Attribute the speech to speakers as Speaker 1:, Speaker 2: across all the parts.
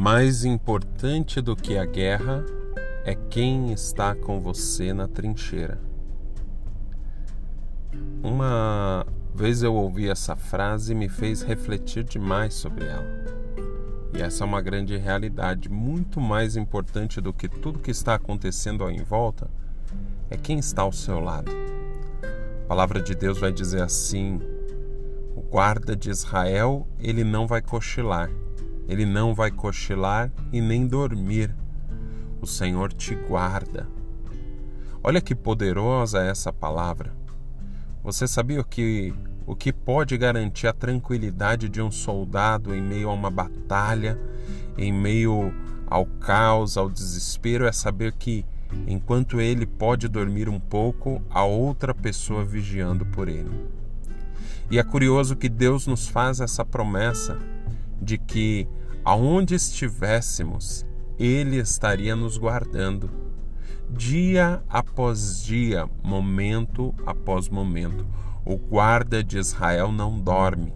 Speaker 1: Mais importante do que a guerra é quem está com você na trincheira. Uma vez eu ouvi essa frase e me fez refletir demais sobre ela. E essa é uma grande realidade, muito mais importante do que tudo que está acontecendo ao em volta, é quem está ao seu lado. A palavra de Deus vai dizer assim: o guarda de Israel, ele não vai cochilar, ele não vai cochilar e nem dormir. O Senhor te guarda. Olha que poderosa é essa palavra. Você sabia que o que pode garantir a tranquilidade de um soldado em meio a uma batalha, em meio ao caos, ao desespero, é saber que enquanto ele pode dormir um pouco, há outra pessoa vigiando por ele. E é curioso que Deus nos faz essa promessa de que aonde estivéssemos, Ele estaria nos guardando, dia após dia, momento após momento. O guarda de Israel não dorme,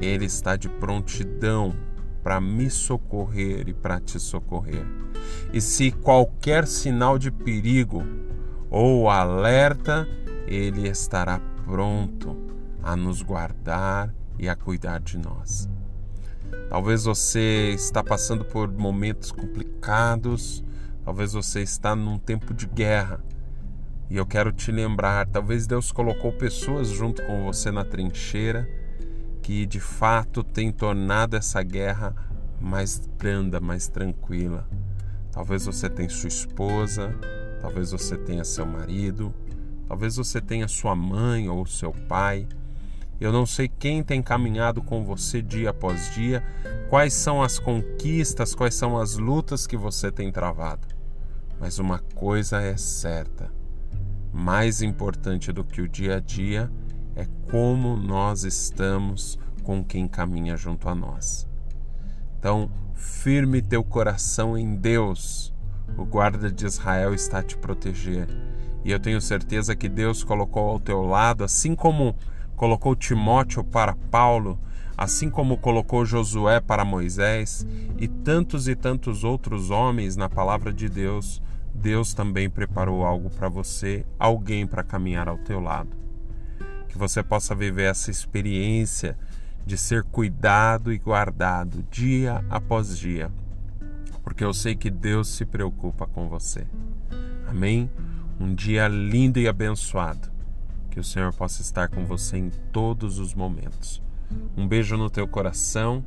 Speaker 1: ele está de prontidão para me socorrer e para te socorrer. E se qualquer sinal de perigo ou alerta, ele estará pronto a nos guardar e a cuidar de nós. Talvez você está passando por momentos complicados, talvez você está num tempo de guerra. E eu quero te lembrar, talvez Deus colocou pessoas junto com você na trincheira que de fato tem tornado essa guerra mais branda, mais tranquila. Talvez você tenha sua esposa, talvez você tenha seu marido, talvez você tenha sua mãe ou seu pai eu não sei quem tem caminhado com você dia após dia, quais são as conquistas, quais são as lutas que você tem travado. Mas uma coisa é certa: mais importante do que o dia a dia é como nós estamos com quem caminha junto a nós. Então, firme teu coração em Deus. O guarda de Israel está a te proteger. E eu tenho certeza que Deus colocou ao teu lado, assim como colocou Timóteo para Paulo, assim como colocou Josué para Moisés e tantos e tantos outros homens na palavra de Deus, Deus também preparou algo para você, alguém para caminhar ao teu lado. Que você possa viver essa experiência de ser cuidado e guardado dia após dia, porque eu sei que Deus se preocupa com você. Amém? Um dia lindo e abençoado. Que o Senhor possa estar com você em todos os momentos. Um beijo no teu coração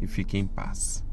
Speaker 1: e fique em paz.